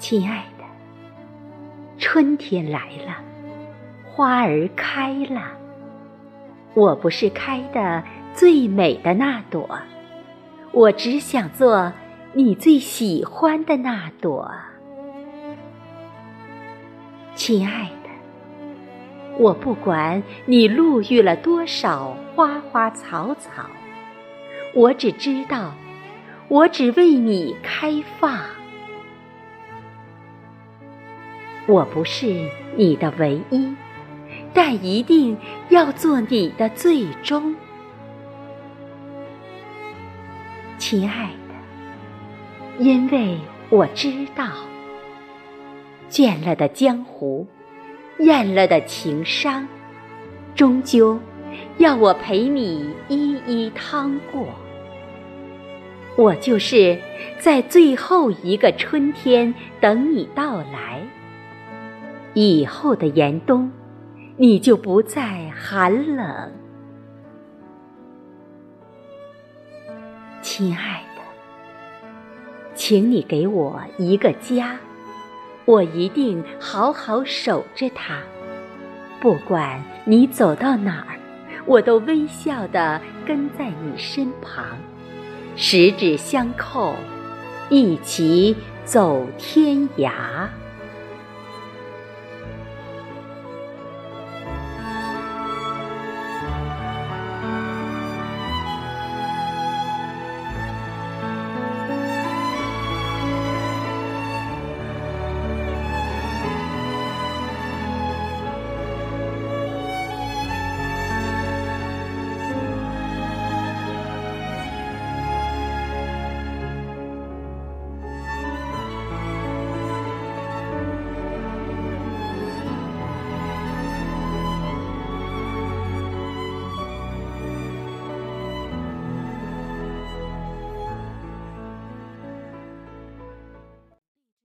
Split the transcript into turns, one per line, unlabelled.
亲爱的，春天来了，花儿开了。我不是开的最美的那朵，我只想做你最喜欢的那朵。亲爱的，我不管你路遇了多少花花草草，我只知道，我只为你开放。我不是你的唯一，但一定要做你的最终。亲爱的，因为我知道，倦了的江湖，厌了的情伤，终究要我陪你一一趟过。我就是在最后一个春天等你到来。以后的严冬，你就不再寒冷，亲爱的，请你给我一个家，我一定好好守着它。不管你走到哪儿，我都微笑的跟在你身旁，十指相扣，一起走天涯。